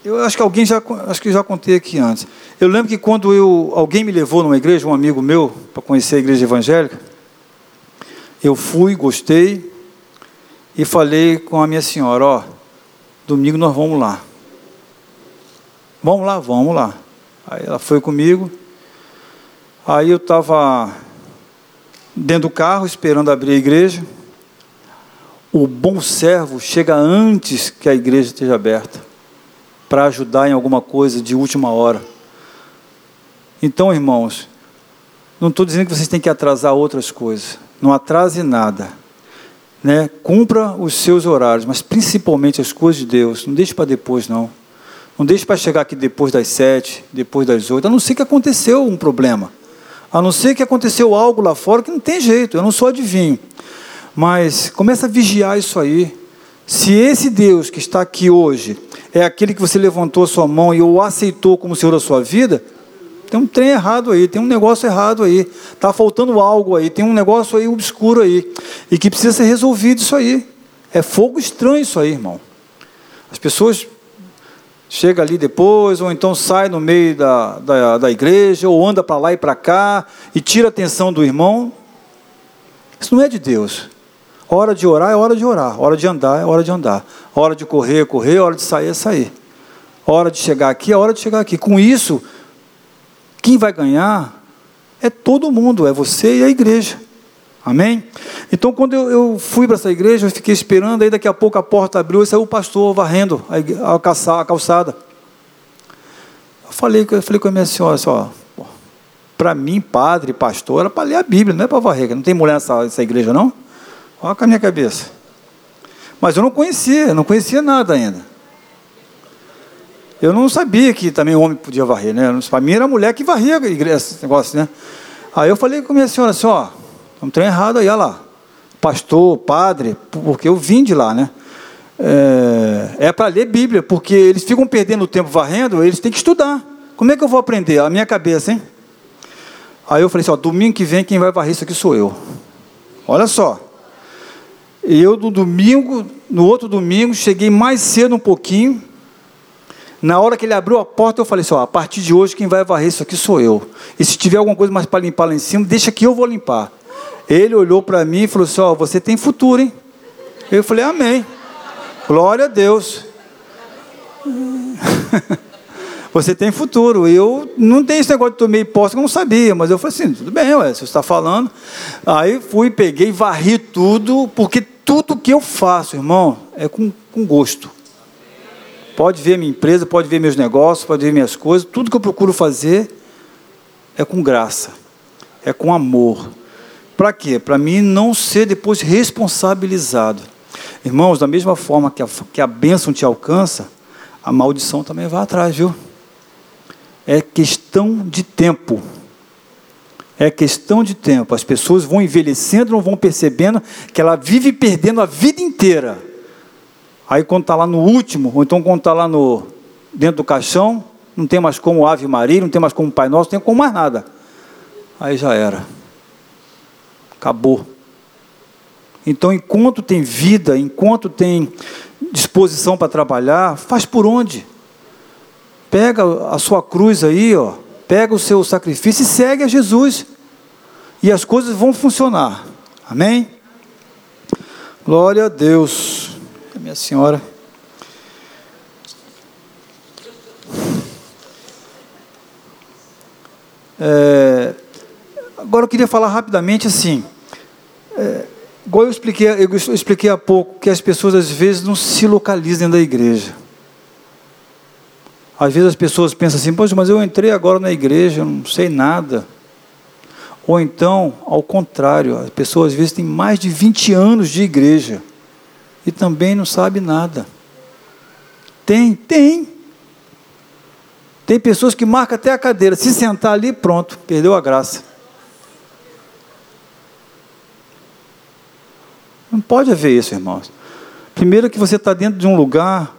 eu acho que alguém já acho que já contei aqui antes. Eu lembro que quando eu alguém me levou numa igreja, um amigo meu, para conhecer a igreja evangélica, eu fui, gostei e falei com a minha senhora, ó, domingo nós vamos lá. Vamos lá, vamos lá. Aí ela foi comigo. Aí eu estava dentro do carro esperando abrir a igreja. O bom servo chega antes que a igreja esteja aberta para ajudar em alguma coisa de última hora. Então, irmãos, não estou dizendo que vocês têm que atrasar outras coisas. Não atrase nada. Né? Cumpra os seus horários, mas principalmente as coisas de Deus. Não deixe para depois, não. Não deixe para chegar aqui depois das sete, depois das oito. A não ser que aconteceu um problema. A não ser que aconteceu algo lá fora que não tem jeito. Eu não sou adivinho. Mas começa a vigiar isso aí. Se esse Deus que está aqui hoje é aquele que você levantou a sua mão e o aceitou como Senhor da sua vida, tem um trem errado aí, tem um negócio errado aí, está faltando algo aí, tem um negócio aí obscuro aí, e que precisa ser resolvido isso aí. É fogo estranho isso aí, irmão. As pessoas chegam ali depois, ou então sai no meio da, da, da igreja, ou anda para lá e para cá, e tira a atenção do irmão. Isso não é de Deus. Hora de orar é hora de orar, hora de andar é hora de andar, hora de correr é correr, hora de sair é sair. Hora de chegar aqui é hora de chegar aqui. Com isso, quem vai ganhar é todo mundo, é você e a igreja. Amém? Então, quando eu, eu fui para essa igreja, eu fiquei esperando, aí daqui a pouco a porta abriu e saiu o pastor varrendo a, a, calçada. Eu falei, eu falei com a minha senhora, só, assim, para mim, padre, pastor, era para ler a Bíblia, não é para varrer. Não tem mulher nessa, nessa igreja, não? Olha com a minha cabeça. Mas eu não conhecia, não conhecia nada ainda. Eu não sabia que também o homem podia varrer, né? Para mim era a mulher que varria a igreja, esse negócio, né? Aí eu falei com a minha senhora assim, ó, não tem errado aí, olha lá. Pastor, padre, porque eu vim de lá, né? É, é para ler Bíblia, porque eles ficam perdendo tempo varrendo, eles têm que estudar. Como é que eu vou aprender? A minha cabeça, hein? Aí eu falei assim, ó, domingo que vem quem vai varrer isso aqui sou eu. Olha só. Eu no domingo, no outro domingo, cheguei mais cedo um pouquinho. Na hora que ele abriu a porta, eu falei assim: ó, a partir de hoje quem vai varrer isso aqui sou eu. E se tiver alguma coisa mais para limpar lá em cima, deixa que eu vou limpar. Ele olhou para mim e falou assim: ó, você tem futuro, hein? Eu falei: Amém. Glória a Deus. <laughs> você tem futuro. Eu não tenho esse negócio de tomei posse, eu não sabia, mas eu falei assim, tudo bem, ué, você está falando. Aí fui, peguei, varri tudo, porque tudo que eu faço, irmão, é com, com gosto. Pode ver minha empresa, pode ver meus negócios, pode ver minhas coisas, tudo que eu procuro fazer é com graça, é com amor. Para quê? Para mim não ser depois responsabilizado. Irmãos, da mesma forma que a, que a bênção te alcança, a maldição também vai atrás, viu? É questão de tempo. É questão de tempo. As pessoas vão envelhecendo, não vão percebendo que ela vive perdendo a vida inteira. Aí quando está lá no último, ou então quando está lá no, dentro do caixão, não tem mais como Ave Maria, não tem mais como Pai Nosso, não tem como mais nada. Aí já era. Acabou. Então, enquanto tem vida, enquanto tem disposição para trabalhar, faz por onde? Pega a sua cruz aí, ó, pega o seu sacrifício e segue a Jesus. E as coisas vão funcionar. Amém? Glória a Deus. Minha senhora. É, agora eu queria falar rapidamente assim. É, igual eu expliquei, eu expliquei há pouco, que as pessoas às vezes não se localizam da igreja. Às vezes as pessoas pensam assim, poxa, mas eu entrei agora na igreja, não sei nada. Ou então, ao contrário, as pessoas às vezes têm mais de 20 anos de igreja e também não sabe nada. Tem, tem. Tem pessoas que marcam até a cadeira, se sentar ali, pronto, perdeu a graça. Não pode haver isso, irmãos. Primeiro que você está dentro de um lugar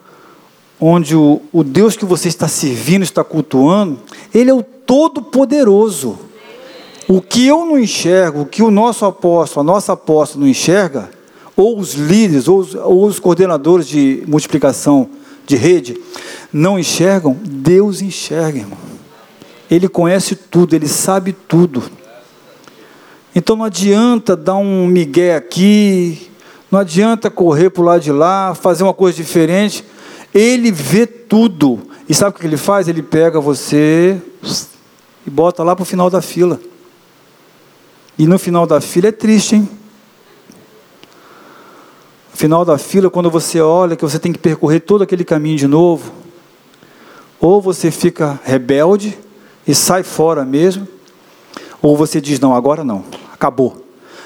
onde o, o Deus que você está servindo, está cultuando, Ele é o Todo-Poderoso. O que eu não enxergo, o que o nosso apóstolo, a nossa apóstola não enxerga, ou os líderes, ou os, ou os coordenadores de multiplicação de rede, não enxergam, Deus enxerga, irmão. Ele conhece tudo, ele sabe tudo. Então não adianta dar um migué aqui, não adianta correr para o lado de lá, fazer uma coisa diferente. Ele vê tudo. E sabe o que ele faz? Ele pega você e bota lá para o final da fila. E no final da fila é triste, hein? Final da fila, quando você olha que você tem que percorrer todo aquele caminho de novo, ou você fica rebelde e sai fora mesmo, ou você diz: Não, agora não, acabou.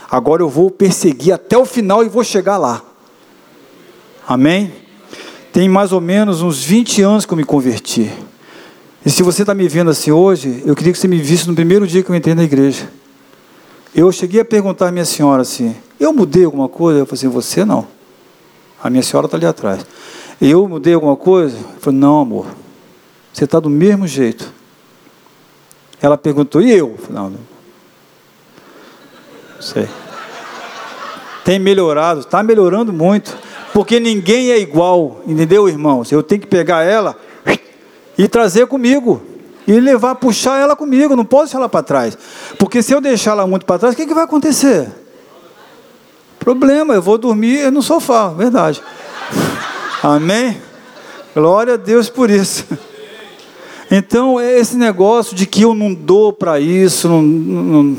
Agora eu vou perseguir até o final e vou chegar lá. Amém? Tem mais ou menos uns 20 anos que eu me converti. E se você está me vendo assim hoje, eu queria que você me visse no primeiro dia que eu entrei na igreja. Eu cheguei a perguntar à minha senhora assim: eu mudei alguma coisa? Eu falei assim: você não. A minha senhora está ali atrás. Eu mudei alguma coisa? Eu falei: não, amor. Você está do mesmo jeito. Ela perguntou: e eu? eu falei, não, não. Sei. Tem melhorado, está melhorando muito. Porque ninguém é igual, entendeu, irmãos? Eu tenho que pegar ela e trazer comigo. E levar, puxar ela comigo, não posso deixar ela para trás. Porque se eu deixar ela muito para trás, o que, que vai acontecer? Problema, eu vou dormir no sofá, verdade. Amém? Glória a Deus por isso. Então, é esse negócio de que eu não dou para isso, não, não,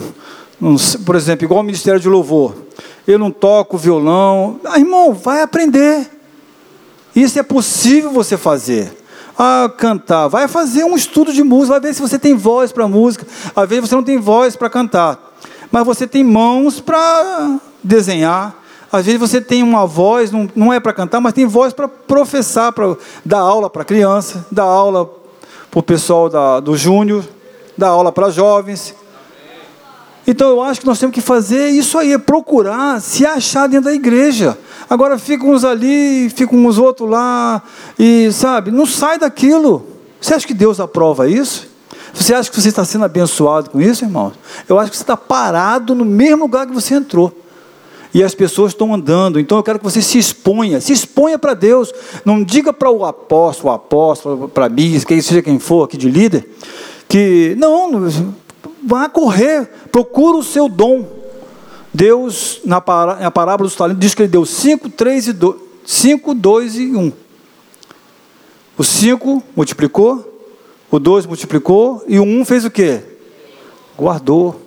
não, por exemplo, igual o Ministério de Louvor, eu não toco violão. Ah, irmão, vai aprender. Isso é possível você fazer a cantar, vai fazer um estudo de música, vai ver se você tem voz para música. Às vezes você não tem voz para cantar, mas você tem mãos para desenhar. Às vezes você tem uma voz, não, não é para cantar, mas tem voz para professar, para dar aula para criança, dar aula para o pessoal da, do júnior, dar aula para jovens. Então eu acho que nós temos que fazer isso aí, é procurar se achar dentro da igreja. Agora ficam uns ali, ficam uns outros lá, e sabe, não sai daquilo. Você acha que Deus aprova isso? Você acha que você está sendo abençoado com isso, irmão? Eu acho que você está parado no mesmo lugar que você entrou. E as pessoas estão andando, então eu quero que você se exponha, se exponha para Deus. Não diga para o apóstolo, o apóstolo, para mim, seja quem for aqui de líder, que não, vá correr, procura o seu dom. Deus, na, parábola dos talentos, diz que ele deu 5, 3 e 2. 5, 2 e 1. O 5 multiplicou, o 2 multiplicou, e o 1 fez o quê? Guardou,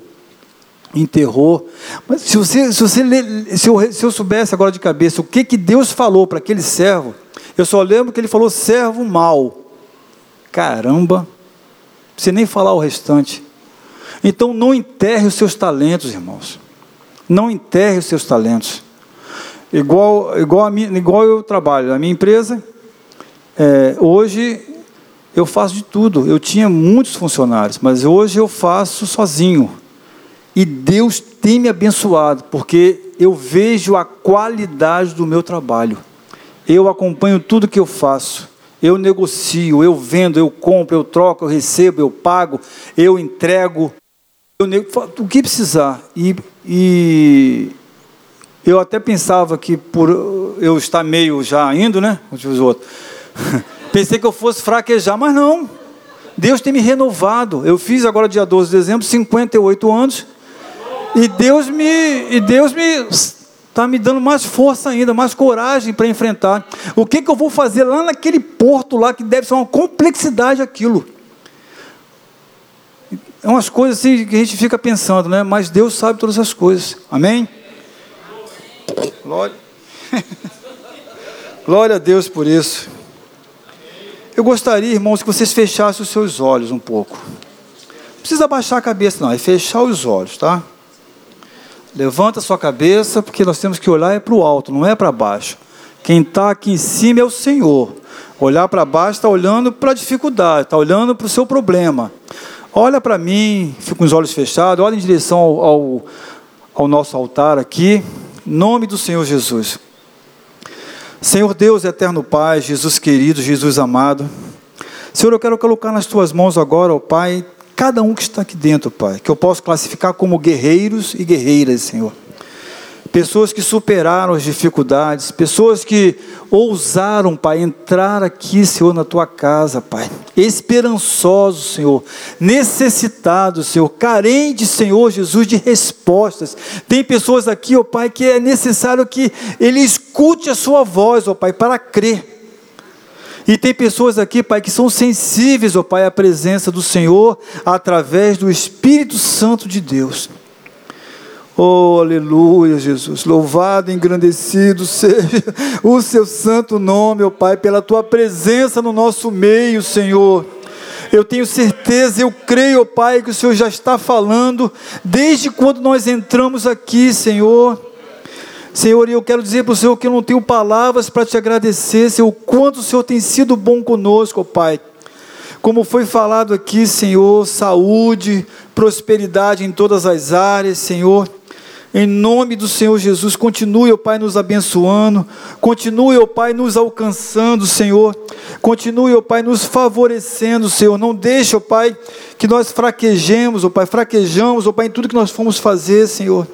enterrou. Mas se você, se você se eu, se eu soubesse agora de cabeça o que, que Deus falou para aquele servo, eu só lembro que ele falou servo mal. Caramba, precisa nem falar o restante. Então não enterre os seus talentos, irmãos. Não enterre os seus talentos. Igual, igual, a mim, igual eu trabalho. A minha empresa, é, hoje eu faço de tudo. Eu tinha muitos funcionários, mas hoje eu faço sozinho. E Deus tem me abençoado, porque eu vejo a qualidade do meu trabalho. Eu acompanho tudo que eu faço. Eu negocio, eu vendo, eu compro, eu troco, eu recebo, eu pago, eu entrego. Eu nego, o que precisar. E, e eu até pensava que por eu estar meio já indo, né? Os outros. <laughs> Pensei que eu fosse fraquejar, mas não. Deus tem me renovado. Eu fiz agora dia 12 de dezembro 58 anos. E Deus me e Deus me está me dando mais força ainda, mais coragem para enfrentar. O que, que eu vou fazer lá naquele porto lá que deve ser uma complexidade aquilo? É umas coisas assim que a gente fica pensando, né? Mas Deus sabe todas as coisas. Amém? Glória. <laughs> Glória a Deus por isso. Eu gostaria, irmãos, que vocês fechassem os seus olhos um pouco. Não precisa baixar a cabeça, não, é fechar os olhos, tá? Levanta sua cabeça, porque nós temos que olhar é para o alto, não é para baixo. Quem está aqui em cima é o Senhor. Olhar para baixo está olhando para a dificuldade, está olhando para o seu problema. Olha para mim, fica com os olhos fechados, olha em direção ao, ao, ao nosso altar aqui, nome do Senhor Jesus. Senhor Deus, eterno Pai, Jesus querido, Jesus amado. Senhor, eu quero colocar nas tuas mãos agora, ó Pai, cada um que está aqui dentro, Pai, que eu posso classificar como guerreiros e guerreiras, Senhor. pessoas que superaram as dificuldades, pessoas que ousaram, Pai, entrar aqui, Senhor, na tua casa, Pai, esperançosos, Senhor, necessitados, Senhor, carentes, Senhor Jesus, de respostas. Tem pessoas aqui, ó Pai, que é necessário que ele escute a sua voz, ó Pai, para crer. E tem pessoas aqui, Pai, que são sensíveis, ó Pai, à presença do Senhor através do Espírito Santo de Deus. Oh, aleluia, Jesus. Louvado, engrandecido <laughs> seja o seu santo nome, ó Pai, pela tua presença no nosso meio, Senhor. Eu tenho certeza, eu creio, oh Pai, que o Senhor já está falando desde quando nós entramos aqui, Senhor. Senhor, eu quero dizer para o Senhor que eu não tenho palavras para te agradecer, Senhor, o quanto o Senhor tem sido bom conosco, Pai. Como foi falado aqui, Senhor, saúde, prosperidade em todas as áreas, Senhor. Em nome do Senhor Jesus, continue, ó Pai, nos abençoando, continue, ó Pai, nos alcançando, Senhor, continue, ó Pai, nos favorecendo, Senhor. Não deixe, ó Pai, que nós fraquejemos, ó Pai, fraquejamos, ó Pai, em tudo que nós fomos fazer, Senhor.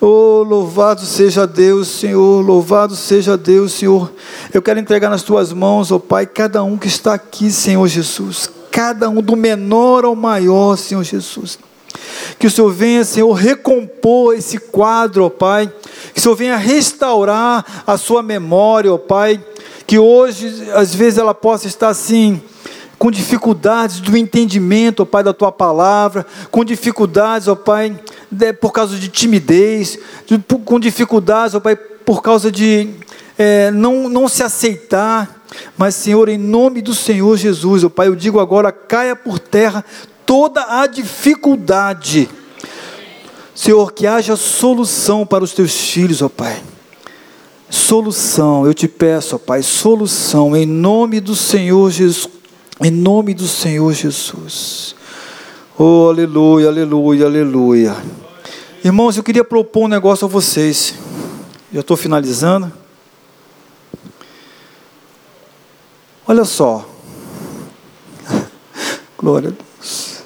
Oh, louvado seja Deus, Senhor, louvado seja Deus, Senhor. Eu quero entregar nas tuas mãos, ó Pai, cada um que está aqui, Senhor Jesus, cada um do menor ao maior, Senhor Jesus. Que o Senhor venha, Senhor, recompor esse quadro, ó Pai. Que o Senhor venha restaurar a sua memória, ó Pai. Que hoje, às vezes, ela possa estar assim, com dificuldades do entendimento, ó Pai, da tua palavra, com dificuldades, ó Pai, por causa de timidez, com dificuldades, ó Pai, por causa de é, não, não se aceitar. Mas, Senhor, em nome do Senhor Jesus, ó Pai, eu digo agora: caia por terra toda a dificuldade. Senhor, que haja solução para os teus filhos, ó Pai. Solução, eu te peço, ó Pai, solução em nome do Senhor Jesus. Em nome do Senhor Jesus. Oh, aleluia, aleluia, aleluia. Irmãos, eu queria propor um negócio a vocês. Já estou finalizando. Olha só. <laughs> Glória a Deus.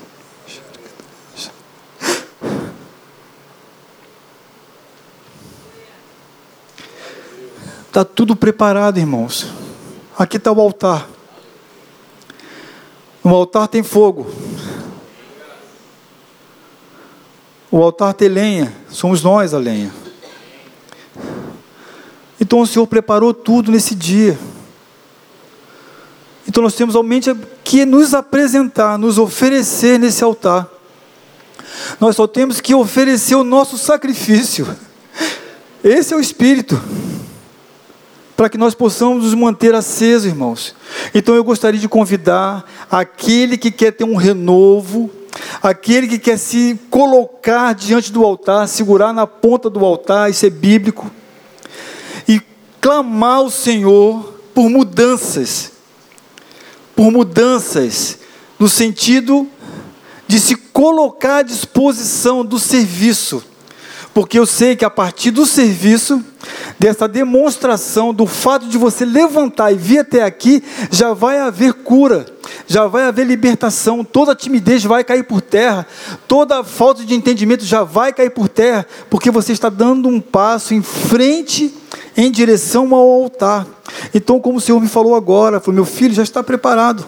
Está tudo preparado, irmãos. Aqui está o altar. No altar tem fogo. O altar tem lenha, somos nós a lenha. Então o Senhor preparou tudo nesse dia. Então nós temos somente que nos apresentar, nos oferecer nesse altar. Nós só temos que oferecer o nosso sacrifício. Esse é o Espírito para que nós possamos nos manter acesos, irmãos. Então eu gostaria de convidar aquele que quer ter um renovo, aquele que quer se colocar diante do altar, segurar na ponta do altar, isso é bíblico, e clamar ao Senhor por mudanças, por mudanças, no sentido de se colocar à disposição do serviço porque eu sei que a partir do serviço, dessa demonstração, do fato de você levantar e vir até aqui, já vai haver cura, já vai haver libertação, toda timidez vai cair por terra, toda falta de entendimento já vai cair por terra, porque você está dando um passo em frente em direção ao altar. Então, como o Senhor me falou agora, falou, meu filho já está preparado.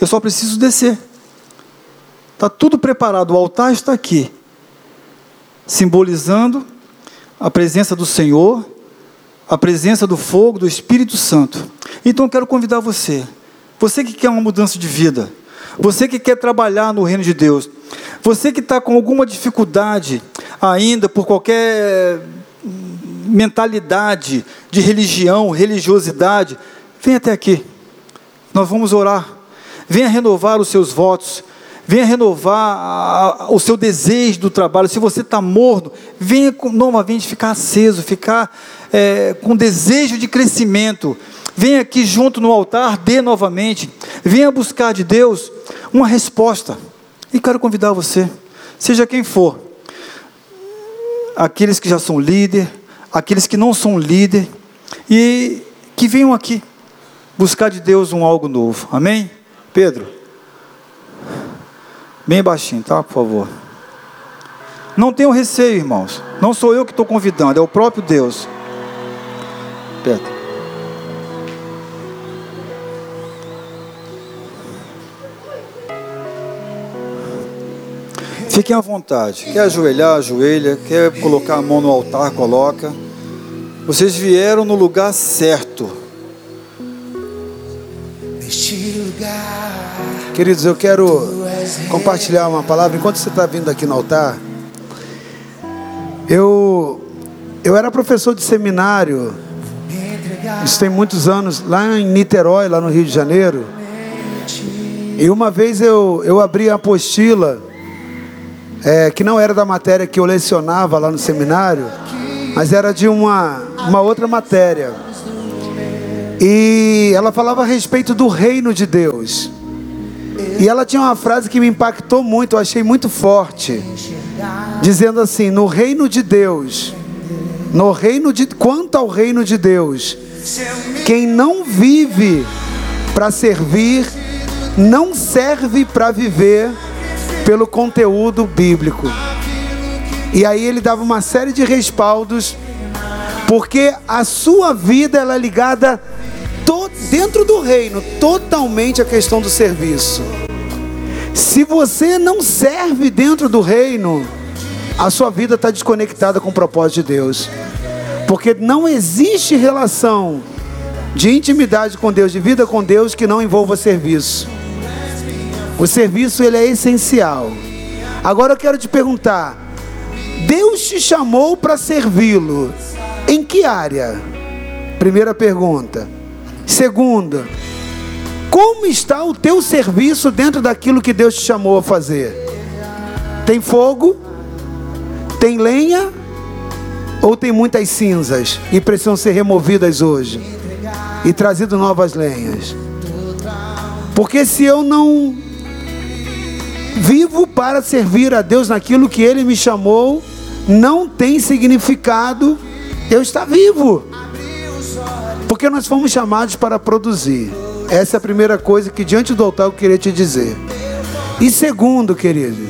Eu só preciso descer. Está tudo preparado, o altar está aqui simbolizando a presença do Senhor, a presença do fogo, do Espírito Santo. Então eu quero convidar você, você que quer uma mudança de vida, você que quer trabalhar no reino de Deus, você que está com alguma dificuldade ainda por qualquer mentalidade de religião, religiosidade, vem até aqui. Nós vamos orar. Venha renovar os seus votos. Venha renovar o seu desejo do trabalho. Se você está morno, venha novamente ficar aceso, ficar é, com desejo de crescimento. Venha aqui junto no altar, dê novamente. Venha buscar de Deus uma resposta. E quero convidar você, seja quem for, aqueles que já são líder, aqueles que não são líder, e que venham aqui buscar de Deus um algo novo. Amém? Pedro. Bem baixinho, tá? Por favor. Não tenham receio, irmãos. Não sou eu que estou convidando, é o próprio Deus. Pedro. Fiquem à vontade. Quer ajoelhar, ajoelha. Quer colocar a mão no altar, coloca. Vocês vieram no lugar certo. Queridos, eu quero compartilhar uma palavra. Enquanto você está vindo aqui no altar, eu, eu era professor de seminário, isso tem muitos anos, lá em Niterói, lá no Rio de Janeiro. E uma vez eu, eu abri a apostila é, que não era da matéria que eu lecionava lá no seminário, mas era de uma, uma outra matéria. E ela falava a respeito do reino de Deus. E ela tinha uma frase que me impactou muito, eu achei muito forte, dizendo assim: no reino de Deus, no reino de quanto ao reino de Deus, quem não vive para servir, não serve para viver pelo conteúdo bíblico. E aí ele dava uma série de respaldos, porque a sua vida ela é ligada dentro do reino, totalmente à questão do serviço. Se você não serve dentro do reino, a sua vida está desconectada com o propósito de Deus. Porque não existe relação de intimidade com Deus, de vida com Deus, que não envolva serviço. O serviço ele é essencial. Agora eu quero te perguntar: Deus te chamou para servi-lo? Em que área? Primeira pergunta. Segunda, como está o teu serviço dentro daquilo que Deus te chamou a fazer? Tem fogo? Tem lenha? Ou tem muitas cinzas e precisam ser removidas hoje e trazido novas lenhas? Porque se eu não Vivo para servir a Deus naquilo que Ele me chamou, não tem significado eu estar vivo. Porque nós fomos chamados para produzir. Essa é a primeira coisa que diante do altar eu queria te dizer. E segundo, querido,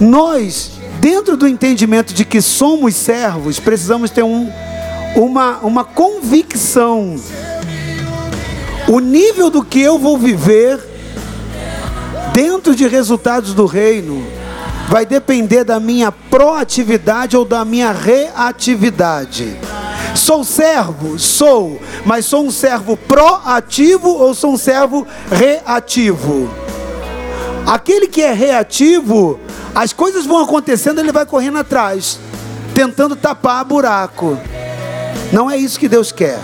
nós, dentro do entendimento de que somos servos, precisamos ter um, uma, uma convicção. O nível do que eu vou viver dentro de resultados do reino vai depender da minha proatividade ou da minha reatividade. Sou servo? Sou, mas sou um servo proativo ou sou um servo reativo? Aquele que é reativo, as coisas vão acontecendo, ele vai correndo atrás, tentando tapar buraco. Não é isso que Deus quer.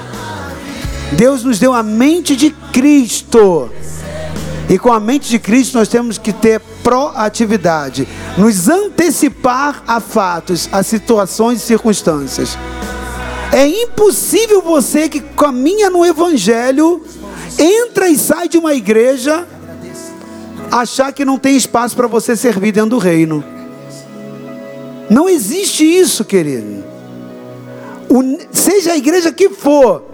Deus nos deu a mente de Cristo e com a mente de Cristo nós temos que ter proatividade, nos antecipar a fatos, a situações e circunstâncias. É impossível você que caminha no Evangelho, entra e sai de uma igreja, achar que não tem espaço para você servir dentro do reino. Não existe isso, querido. O, seja a igreja que for,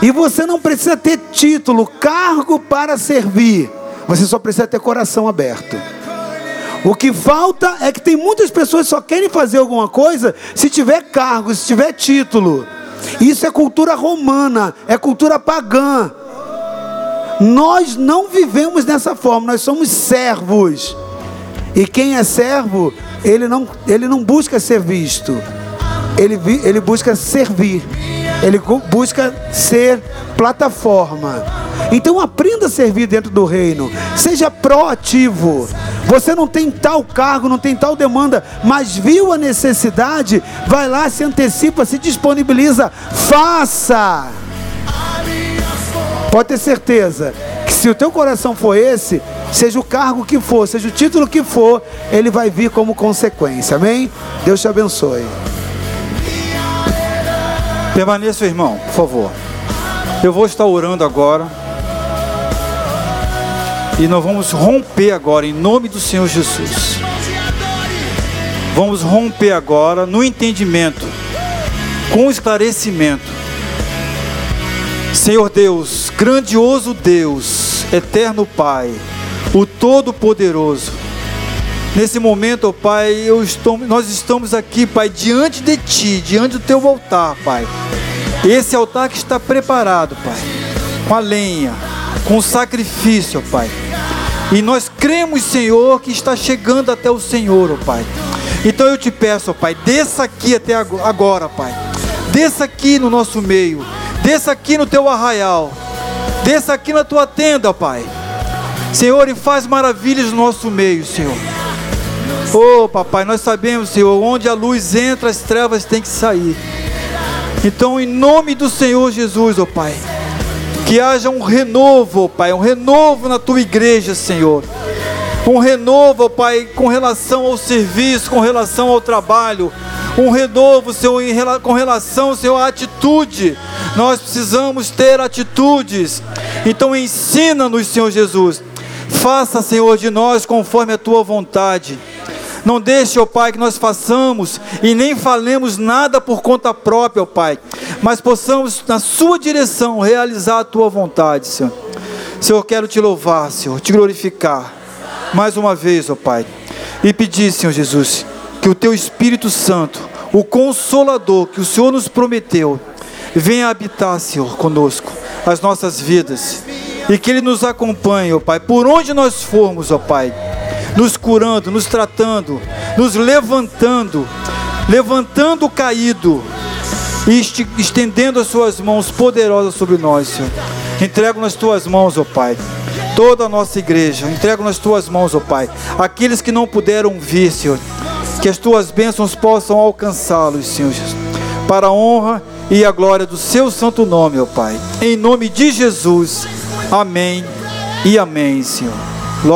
e você não precisa ter título, cargo para servir. Você só precisa ter coração aberto. O que falta é que tem muitas pessoas que só querem fazer alguma coisa se tiver cargo, se tiver título. Isso é cultura romana, é cultura pagã. Nós não vivemos dessa forma, nós somos servos. E quem é servo, ele não, ele não busca ser visto, ele, ele busca servir, ele busca ser plataforma. Então aprenda a servir dentro do reino. Seja proativo. Você não tem tal cargo, não tem tal demanda, mas viu a necessidade, vai lá, se antecipa, se disponibiliza, faça. Pode ter certeza que se o teu coração for esse, seja o cargo que for, seja o título que for, ele vai vir como consequência. Amém? Deus te abençoe. Permaneça, irmão, por favor. Eu vou estar orando agora. E nós vamos romper agora em nome do Senhor Jesus. Vamos romper agora no entendimento, com esclarecimento. Senhor Deus, grandioso Deus, eterno Pai, o Todo-Poderoso, Nesse momento, ó Pai, eu estou, nós estamos aqui, Pai, diante de Ti, diante do Teu altar, Pai. Esse altar que está preparado, Pai, com a lenha, com o sacrifício, Pai. E nós cremos, Senhor, que está chegando até o Senhor, ó Pai. Então eu te peço, ó Pai, desça aqui até agora, Pai. Desça aqui no nosso meio. Desça aqui no teu arraial. Desça aqui na tua tenda, Pai. Senhor, e faz maravilhas no nosso meio, Senhor. Oh, papai, nós sabemos, Senhor, onde a luz entra, as trevas têm que sair. Então, em nome do Senhor Jesus, oh, Pai, que haja um renovo, oh, Pai, um renovo na tua igreja, Senhor. Um renovo, oh, Pai, com relação ao serviço, com relação ao trabalho. Um renovo, Senhor, com relação, Senhor, à atitude. Nós precisamos ter atitudes. Então, ensina-nos, Senhor Jesus. Faça, Senhor, de nós conforme a tua vontade. Não deixe, ó Pai, que nós façamos e nem falemos nada por conta própria, ó Pai, mas possamos, na Sua direção, realizar a Tua vontade, Senhor. Senhor, quero te louvar, Senhor, te glorificar, mais uma vez, ó Pai, e pedir, Senhor Jesus, que o Teu Espírito Santo, o Consolador que o Senhor nos prometeu, venha habitar, Senhor, conosco, as nossas vidas, e que Ele nos acompanhe, ó Pai, por onde nós formos, ó Pai nos curando, nos tratando, nos levantando, levantando o caído e estendendo as suas mãos poderosas sobre nós, Senhor. Entrego nas tuas mãos, ó Pai, toda a nossa igreja. Entrego nas tuas mãos, ó Pai, aqueles que não puderam vir, Senhor. Que as tuas bênçãos possam alcançá-los, Senhor Jesus, para a honra e a glória do seu santo nome, ó Pai. Em nome de Jesus. Amém e amém, Senhor.